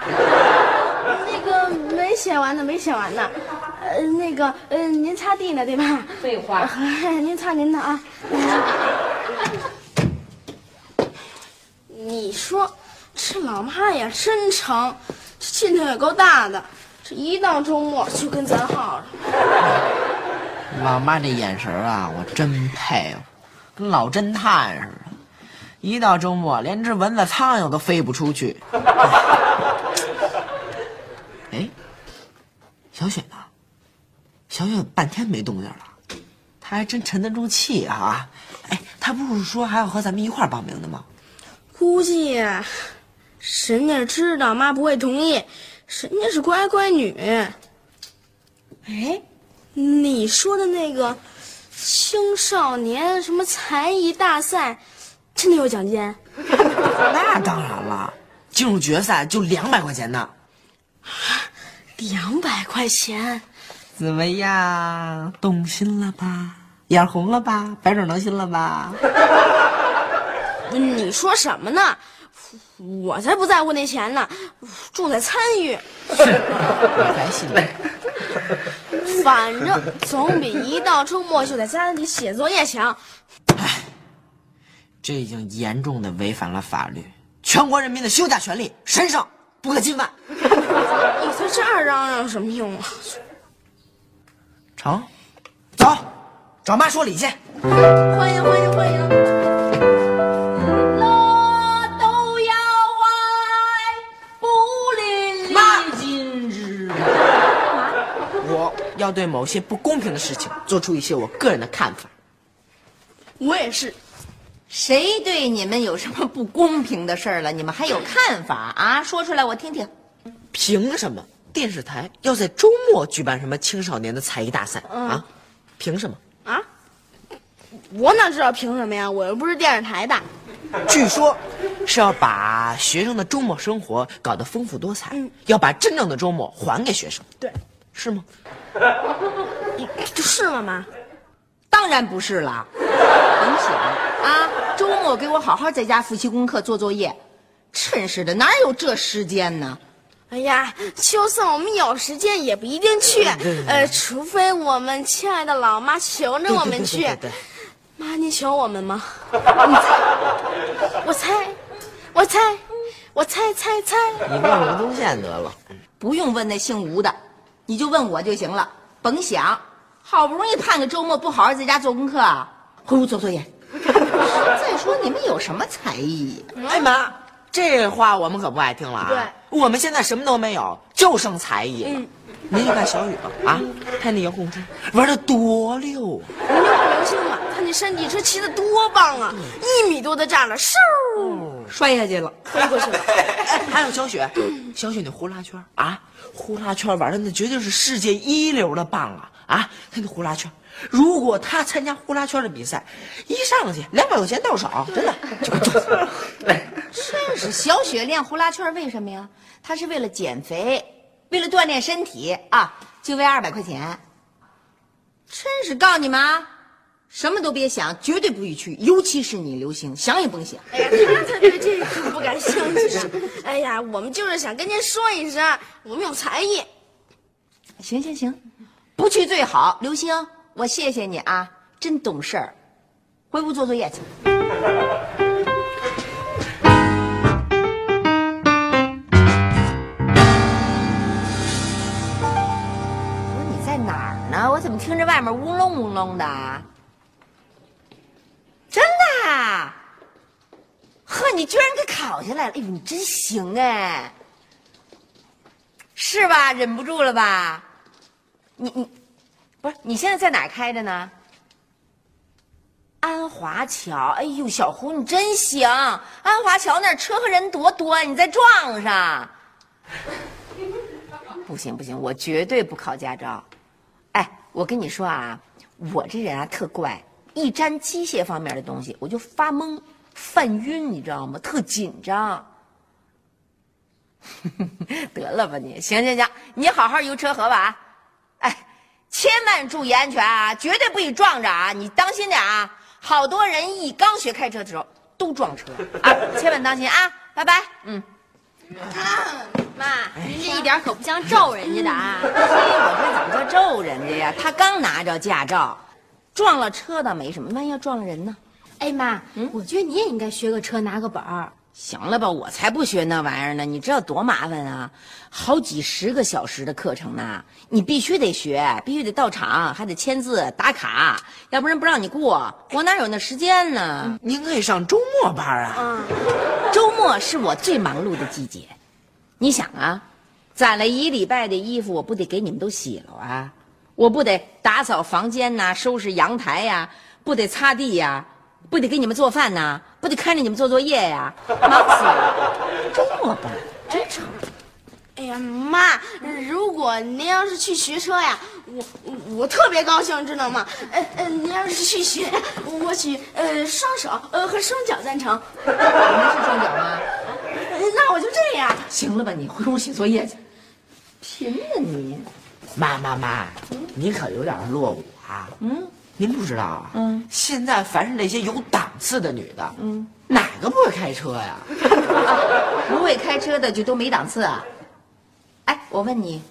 那个没写完呢，没写完呢。呃，那个，呃，您擦地呢，对吧？废话，您擦您的啊。你说这老妈呀，真成，这劲头也够大的。这一到周末就跟咱耗着。老妈这眼神啊，我真佩服，跟老侦探似的。一到周末，连只蚊子、苍蝇都飞不出去。哎，小雪呢？小雪半天没动静了，她还真沉得住气啊！哎，她不是说还要和咱们一块儿报名的吗？估计呀，人家知道妈不会同意，人家是乖乖女。哎，你说的那个青少年什么才艺大赛，真的有奖金？那当然了，进入决赛就两百块钱呢。两百块钱，怎么样？动心了吧？眼红了吧？白手挠心了吧？你说什么呢？我才不在乎那钱呢，重在参与。我才信呢。反正总比一到周末就在家里写作业强。这已经严重的违反了法律，全国人民的休假权利神圣不可侵犯。你在这儿嚷嚷有什么用啊？成，走，找妈说理去。欢迎欢迎欢迎！乐都要爱，不淋漓尽致。我要对某些不公平的事情做出一些我个人的看法。我也是。谁对你们有什么不公平的事儿了？你们还有看法啊？说出来我听听。凭什么电视台要在周末举办什么青少年的才艺大赛、啊？凭什么？啊？我哪知道凭什么呀？我又不是电视台的。据说是要把学生的周末生活搞得丰富多彩，嗯要把真正的周末还给学生，对，是吗？这是吗，妈？当然不是了，甭想啊！周末给我好好在家复习功课、做作业。真是的，哪有这时间呢？哎呀，就算我们有时间，也不一定去。呃，除非我们亲爱的老妈求着我们去。对对对对妈，你求我们吗？我猜，我猜，我猜猜猜。你问吴宗宪得了。不用问那姓吴的，你就问我就行了。甭想，好不容易盼个周末，不好好在家做功课啊，回屋做作业。再说你们有什么才艺？哎妈，这话我们可不爱听了啊！对，我们现在什么都没有，就剩才艺了。嗯您就看小雨吧，啊，看那遥控车玩的多溜啊！你就看刘星吧，他那山地车骑的多棒啊！一米多的栅栏，嗖，摔下去了。飞过去了。哎，还有小雪，小雪那呼啦圈啊，呼啦圈玩的那绝对是世界一流的棒啊！啊，她那呼啦圈，如果她参加呼啦圈的比赛，一上去两百块钱到手，真的 就跟中。真是小雪练呼啦圈为什么呀？她是为了减肥，为了锻炼身体啊，就为二百块钱。真是告诉你们啊，什么都别想，绝对不许去，尤其是你刘星，想也甭想。哎呀，他才对这个不感兴趣呢。哎呀，我们就是想跟您说一声，我们有才艺。行行行，不去最好。刘星，我谢谢你啊，真懂事儿。回屋做作业去。不是你在哪儿呢？我怎么听着外面乌隆乌隆的？啊？呵，你居然给考下来了！哎呦，你真行哎！是吧？忍不住了吧？你你，不是你现在在哪开着呢？安华桥，哎呦，小胡你真行！安华桥那车和人多多，你再撞上。不行不行，我绝对不考驾照。哎，我跟你说啊，我这人啊特怪，一沾机械方面的东西我就发懵、犯晕，你知道吗？特紧张。得了吧你，行行行，你好好游车河吧啊！哎，千万注意安全啊，绝对不许撞着啊！你当心点啊！好多人一刚学开车的时候都撞车啊，千万当心啊！拜拜，嗯。妈，您这一点可不像咒人家的啊！嘿，我这怎么叫咒人家呀？他刚拿着驾照，撞了车倒没什么，万一要撞了人呢？哎妈，我觉得你也应该学个车，拿个本儿。行了吧，我才不学那玩意儿呢！你知道多麻烦啊？好几十个小时的课程呢，你必须得学，必须得到场，还得签字打卡，要不然不让你过。我哪有那时间呢？您可以上周末班啊。周末是我最忙碌的季节。你想啊，攒了一礼拜的衣服，我不得给你们都洗了啊？我不得打扫房间呐、收拾阳台呀、不得擦地呀、不得给你们做饭呐、不得看着你们做作业呀、忙死了。周末班真成。哎呀，妈，如果您要是去学车呀，我我我特别高兴，知道吗？呃呃，您要是去学，我取呃双手呃和双脚赞成。你们是双脚吗？呃那我就这样。行了吧，你回屋写作业去。贫呢你？妈妈妈，您可有点落伍啊。嗯，您不知道啊。嗯，现在凡是那些有档次的女的，嗯，哪个不会开车呀？不会开车的就都没档次啊？哎，我问你，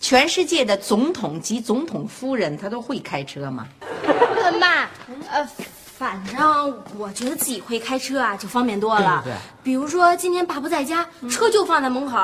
全世界的总统及总统夫人，她都会开车吗？呃妈，呃，反正我觉得自己会开车啊，就方便多了。对对对比如说今天爸不在家，车就放在门口，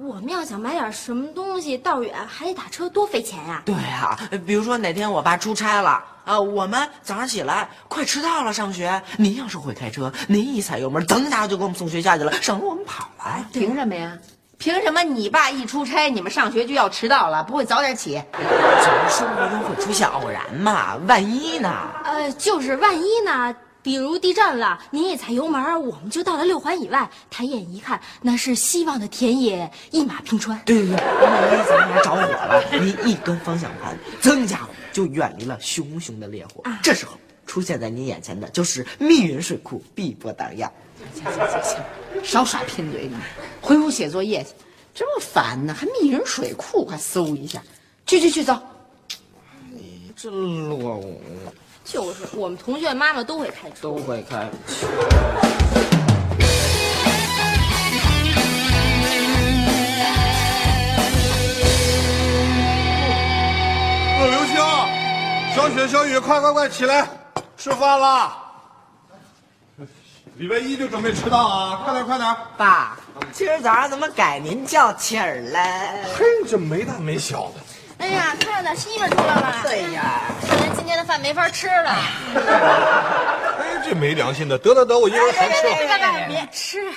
我们要想买点什么东西，道远还得打车，多费钱呀、对啊，比如说哪天我爸出差了。啊，我们早上起来快迟到了，上学。您要是会开车，您一踩油门，噔一下就给我们送学校去了，省得我们跑了。凭什么呀？凭什么你爸一出差，你们上学就要迟到了？不会早点起？总生活中会出现偶然嘛，万一呢？呃，就是万一呢，比如地震了，您一踩油门，我们就到了六环以外，抬眼一看，那是希望的田野，一马平川。对对对，万一咱家着火了，您一跟方向盘，增家伙就远离了熊熊的烈火。这时候出现在你眼前的就是密云水库，碧波荡漾。行行行行，少耍贫嘴你，回屋写作业去。这么烦呢，还密云水库，快搜一下。去去去，走。你真落伍，就是我们同学妈妈都会开车。都会开。陆流星，小雪、小雨，快快快起来，吃饭了。礼拜一就准备迟到啊，快点快点。爸，今儿早上怎么改您叫起儿了？嘿，这没大没小的。哎呀，看着点媳妇出来了。对呀，看来今天的饭没法吃了。哎，这没良心的，得得得，我一人还吃了，别吃，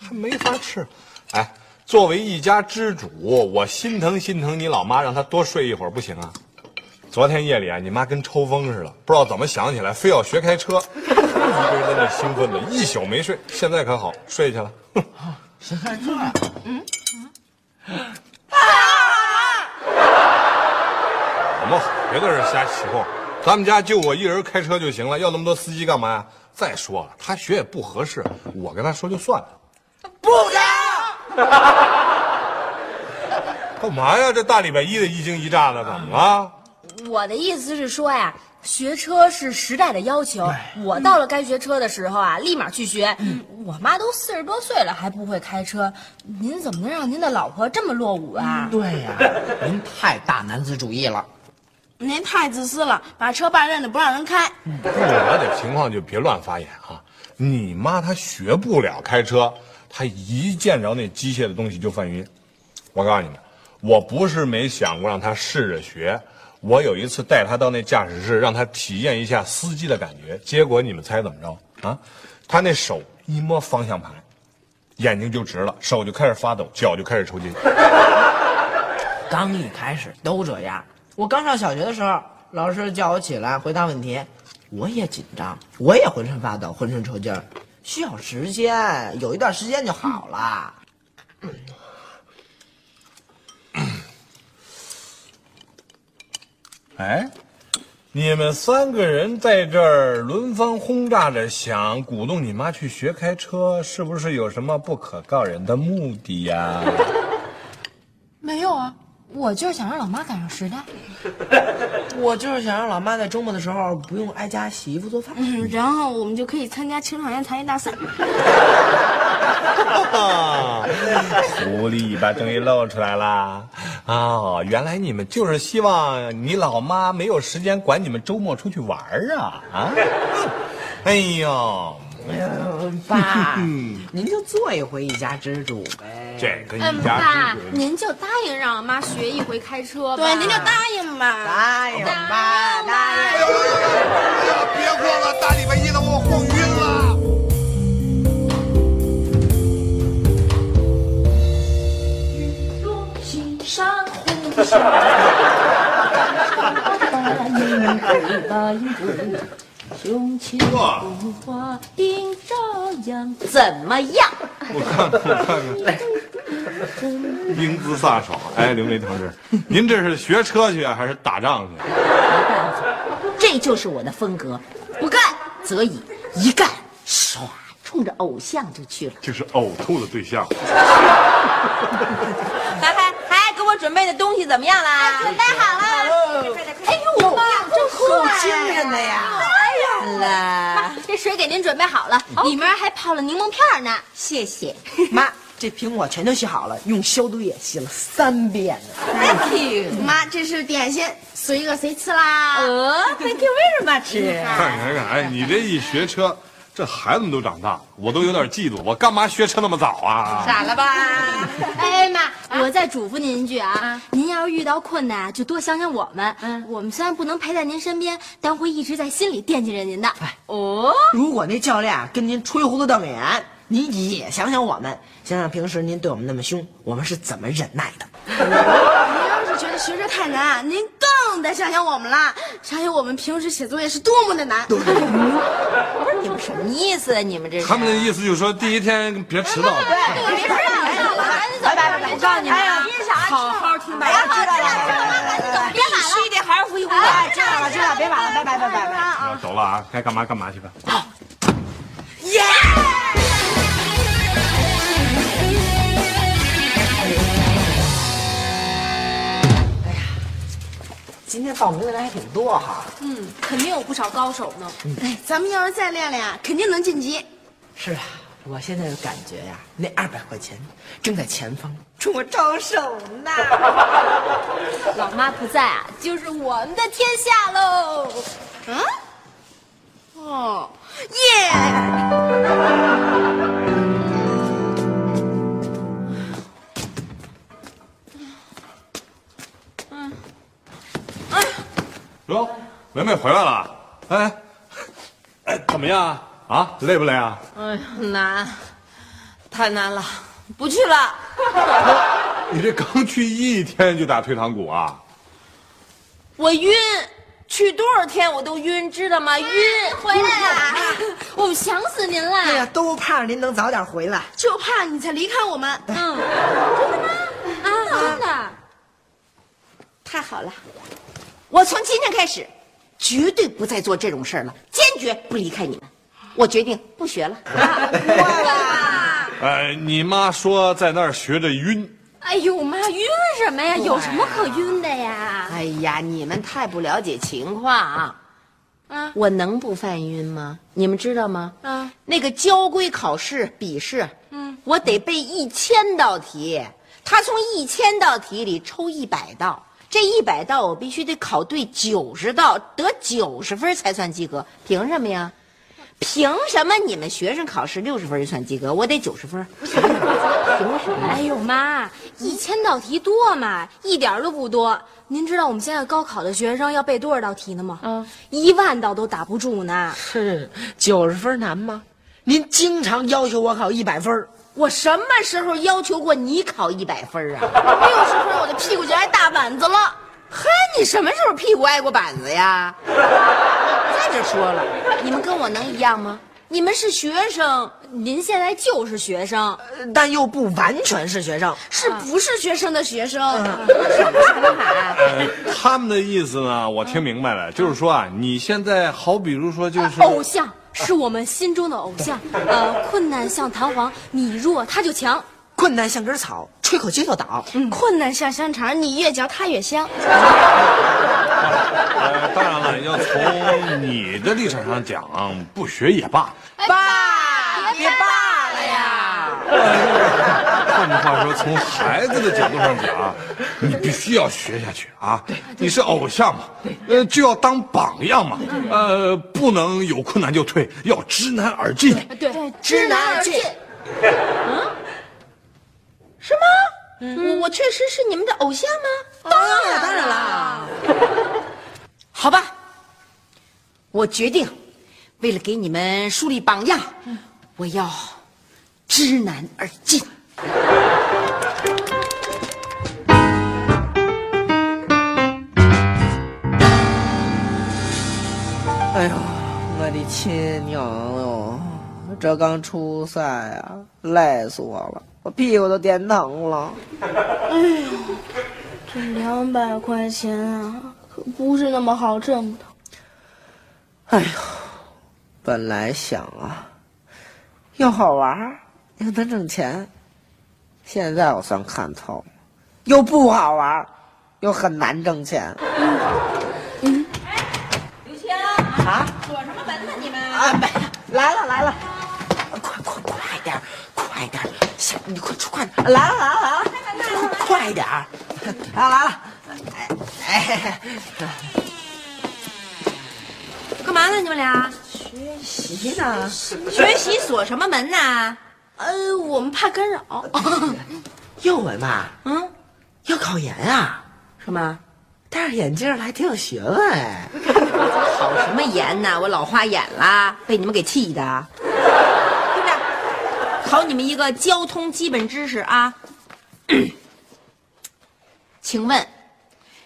还没法吃。哎，作为一家之主，我心疼心疼你老妈，让她多睡一会儿不行啊。昨天夜里啊，你妈跟抽风似的，不知道怎么想起来，非要学开车，一个人在那兴奋的，一宿没睡。现在可好，睡去了。哼谁开车啊？怎么好？别在这瞎起哄。咱们家就我一人开车就行了，要那么多司机干嘛呀？再说了，他学也不合适，我跟他说就算了。部长，干嘛呀？这大礼拜一的一惊一乍的，怎么了？我的意思是说呀，学车是时代的要求。我到了该学车的时候啊，立马去学。我妈都四十多岁了还不会开车，您怎么能让您的老婆这么落伍啊？对呀，您太大男子主义了。您太自私了，把车霸占着不让人开。不了解情况就别乱发言啊！你妈她学不了开车，她一见着那机械的东西就犯晕。我告诉你们，我不是没想过让她试着学。我有一次带他到那驾驶室，让他体验一下司机的感觉。结果你们猜怎么着啊？他那手一摸方向盘，眼睛就直了，手就开始发抖，脚就开始抽筋。刚一开始都这样。我刚上小学的时候，老师叫我起来回答问题，我也紧张，我也浑身发抖，浑身抽筋，需要时间，有一段时间就好了。哎，你们三个人在这儿轮番轰炸着，想鼓动你妈去学开车，是不是有什么不可告人的目的呀？没有啊，我就是想让老妈赶上时代。我就是想让老妈在周末的时候不用挨家洗衣服做饭。嗯，然后我们就可以参加青少年才艺大赛。狐狸尾巴终于露出来了啊！原来你们就是希望你老妈没有时间管你们周末出去玩儿啊啊！哎呦，嗯，爸，您就做一回一家之主呗。这个嗯，一家爸之主，您就答应让我妈学一回开车吧。对，您就答应吧。答应吧，答应。哎呀，别晃了，大礼拜一的我晃晕了。心上红霞，白白桂，胸前红花映朝阳，怎么样？我看看，我看看，英姿飒爽。哎，刘梅同志，您这是学车去啊，还是打仗去？没办法这就是我的风格，不干则已，一干唰，冲着偶像就去了。就是呕吐的对象。还还还给我准备的东西怎么样啦？准备好了。哎呦，我妈真够精神的呀！哎呀啦，这水给您准备好了，里面还泡了柠檬片呢。谢谢。妈，这苹果全都洗好了，用消毒液洗了三遍呢。Thank you。妈，这是点心，随个随吃啦。呃，Thank you very much。看看看，哎，你这一学车，这孩子们都长大了，我都有点嫉妒。我干嘛学车那么早啊？傻了吧？哎妈，我再嘱咐您一句啊，您要是遇到困难，就多想想我们。嗯，我们虽然不能陪在您身边，但会一直在心里惦记着您的。哎哦，如果那教练跟您吹胡子瞪眼，您也想想我们，想想平时您对我们那么凶，我们是怎么忍耐的。觉得学车太难，您更得想想我们了，想想我们平时写作业是多么的难。不是你们什么意思啊？你们这是？他们的意思就是说，第一天别迟到。对别迟到了，赶紧走！拜拜拜拜我告诉你们啊，好好听吧。知道了，别晚了。必须得好好复习复习。哎，知道了，知道了，别晚了，拜拜，拜拜，走了啊，该干嘛干嘛去吧。今天报名的人还挺多哈。嗯，肯定有不少高手呢。哎，咱们要是再练练啊，肯定能晋级。是啊，我现在的感觉呀，那二百块钱正在前方冲我招手呢。老妈不在啊，就是我们的天下喽。嗯，哦，耶！哟，梅梅回来了。哎，哎，怎么样啊？累不累啊？哎呀，难，太难了，不去了。你这刚去一天就打退堂鼓啊？我晕，去多少天我都晕，知道吗？晕。回来了！我们想死您了。哎呀，都盼着您能早点回来。就怕你才离开我们。嗯，真的吗啊，真的。太好了，我从今天开始，绝对不再做这种事儿了，坚决不离开你们。我决定不学了。哎，你妈说在那儿学着晕。哎呦妈，晕什么呀？有什么可晕的呀？哎呀，你们太不了解情况啊！啊我能不犯晕吗？你们知道吗？啊，那个交规考试笔试，嗯，我得背一千道题，他从一千道题里抽一百道，这一百道我必须得考对九十道，得九十分才算及格。凭什么呀？凭什么你们学生考试六十分就算及格，我得九十分？凭什么？哎呦妈，一千道题多吗？一点都不多。您知道我们现在高考的学生要背多少道题呢吗？嗯，一万道都打不住呢。是九十分难吗？您经常要求我考一百分儿我什么时候要求过你考一百分啊？没有十分，我的屁股就挨大板子了。嘿，你什么时候屁股挨过板子呀？再者说了，你们跟我能一样吗？你们是学生，您现在就是学生，呃但又不完全是学生。是不是学生的学生？呃，他们的意思呢，我听明白了，就是说啊，你现在好，比如说就是偶像是我们心中的偶像。呃，困难像弹簧，你弱他就强。困难像根草，吹口气就倒。困难像香肠，你越嚼它越香。呃，当然了，要从你的立场上讲，不学也罢。爸，别爸了呀！换句话说，从孩子的角度上讲，你必须要学下去啊！你是偶像嘛，呃，就要当榜样嘛，呃，不能有困难就退，要知难而进。对，知难而进。是吗？我我确实是你们的偶像吗？当然了，当然了。好吧，我决定，为了给你们树立榜样，我要知难而进。亲娘哟！这刚出赛啊，累死我了，我屁股都颠疼了。这两百块钱啊，可不是那么好挣的。哎呦，本来想啊，又好玩儿又能挣钱，现在我算看透了，又不好玩儿又很难挣钱。刘谦啊锁什么门呢？你们？啊，没来了来了，快快快点儿，快点儿，下你快出快点，来了来了来了，快点儿，来了来了，哎哎，干嘛呢？你们俩学习呢？学习锁什么门呢？呃，我们怕干扰。又文嘛，嗯，要考研啊，什么？戴上眼镜儿还挺有学问哎。考什么研呢？我老花眼了，被你们给气的。对不对？考你们一个交通基本知识啊。请问，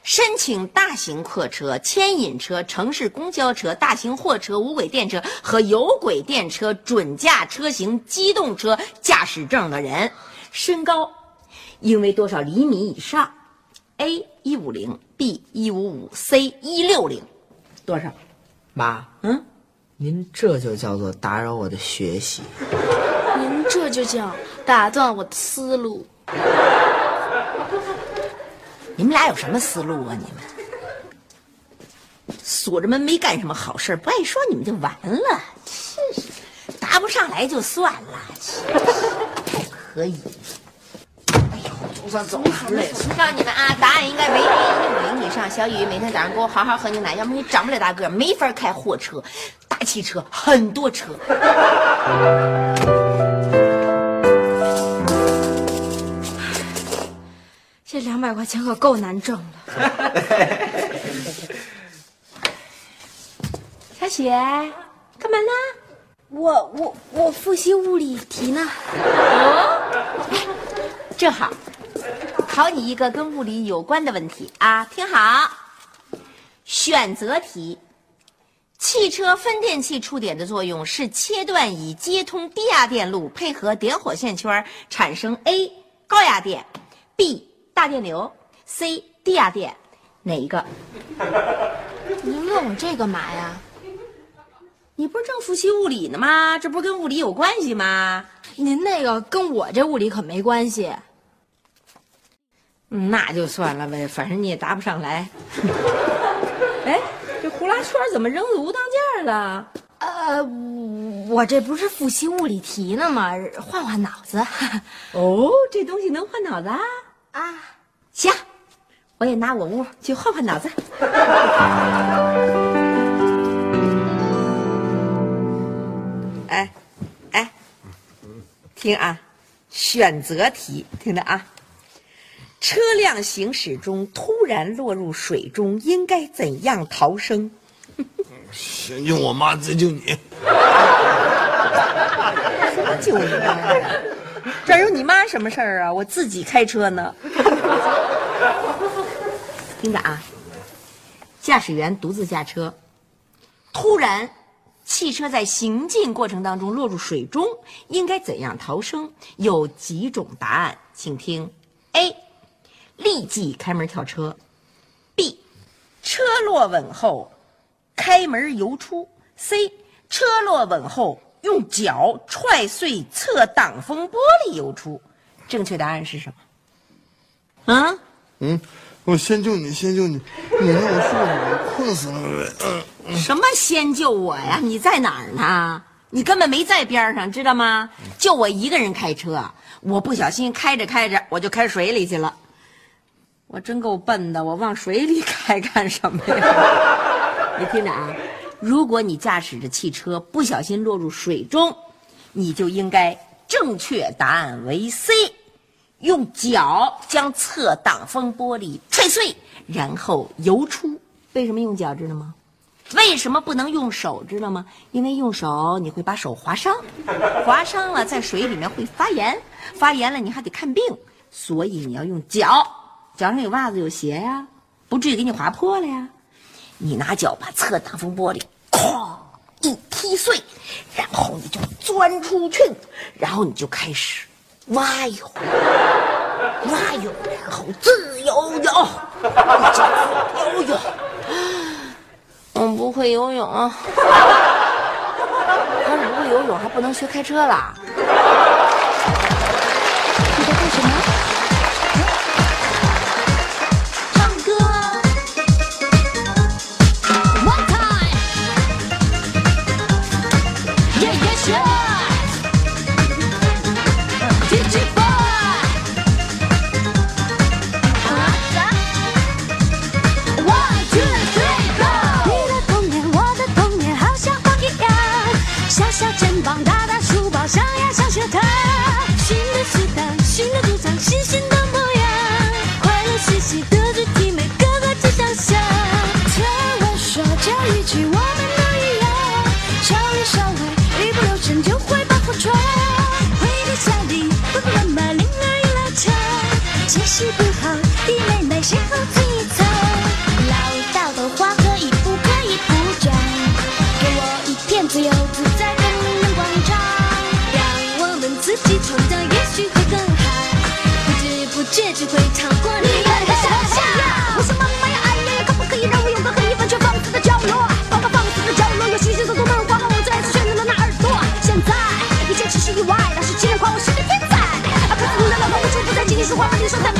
申请大型客车、牵引车、城市公交车、大型货车、无轨电车和有轨电车准驾车型机动车驾驶证的人，身高应为多少厘米以上？A 一五零，B 一五五，C 一六零，多少？妈，嗯，您这就叫做打扰我的学习。您这就叫打断我的思路。你们俩有什么思路啊？你们锁着门没干什么好事不爱说你们就完了。真是，答不上来就算了，还可以。哎呦，总算走了，累死！告诉你们啊，答案应该为 A 一五零以上。小雨每天早上给我好好喝牛奶，要不你长不了大个儿，没法开货车、大汽车，很多车。这两百块钱可够难挣的。小雪，干嘛呢？我我我复习物理题呢。哦正好，考你一个跟物理有关的问题啊，听好。选择题：汽车分电器触点的作用是切断以接通低压电路，配合点火线圈产生 A 高压电，B 大电流，C 低压电，哪一个？您问我这干嘛呀？你不是正复习物理呢吗？这不是跟物理有关系吗？您那个跟我这物理可没关系。嗯那就算了呗，反正你也答不上来。哎，这呼啦圈怎么扔的无当件了？呃，我这不是复习物理题呢吗？换换脑子。哦，这东西能换脑子啊？啊，行，我也拿我屋去换换脑子。哎，哎，听啊，选择题，听着啊。车辆行驶中突然落入水中，应该怎样逃生？先救我妈，再救你。什么救你啊？这有你妈什么事儿啊？我自己开车呢。听着啊，驾驶员独自驾车，突然汽车在行进过程当中落入水中，应该怎样逃生？有几种答案，请听：A. 立即开门跳车；B. 车落稳后开门游出；C. 车落稳后用脚踹碎侧挡风玻璃游出。正确答案是什么？啊？嗯，我先救你，先救你，你让我睡会儿，困死了。嗯，什么先救我呀？你在哪儿呢？你根本没在边上，知道吗？就我一个人开车，我不小心开着开着，我就开水里去了。我真够笨的，我往水里开干什么呀？你听着啊，如果你驾驶着汽车不小心落入水中，你就应该正确答案为 C，用脚将侧挡风玻璃踹碎，然后游出。为什么用脚知道吗？为什么不能用手知道吗？因为用手你会把手划伤，划伤了在水里面会发炎，发炎了你还得看病，所以你要用脚。脚上有袜子有鞋呀，不至于给你划破了呀。你拿脚把侧挡风玻璃哐一踢碎，然后你就钻出去，然后你就开始蛙泳，蛙泳，然后自由泳，游泳。我不会游泳，要是不会游泳，还不能学开车啦。不在，请你说在，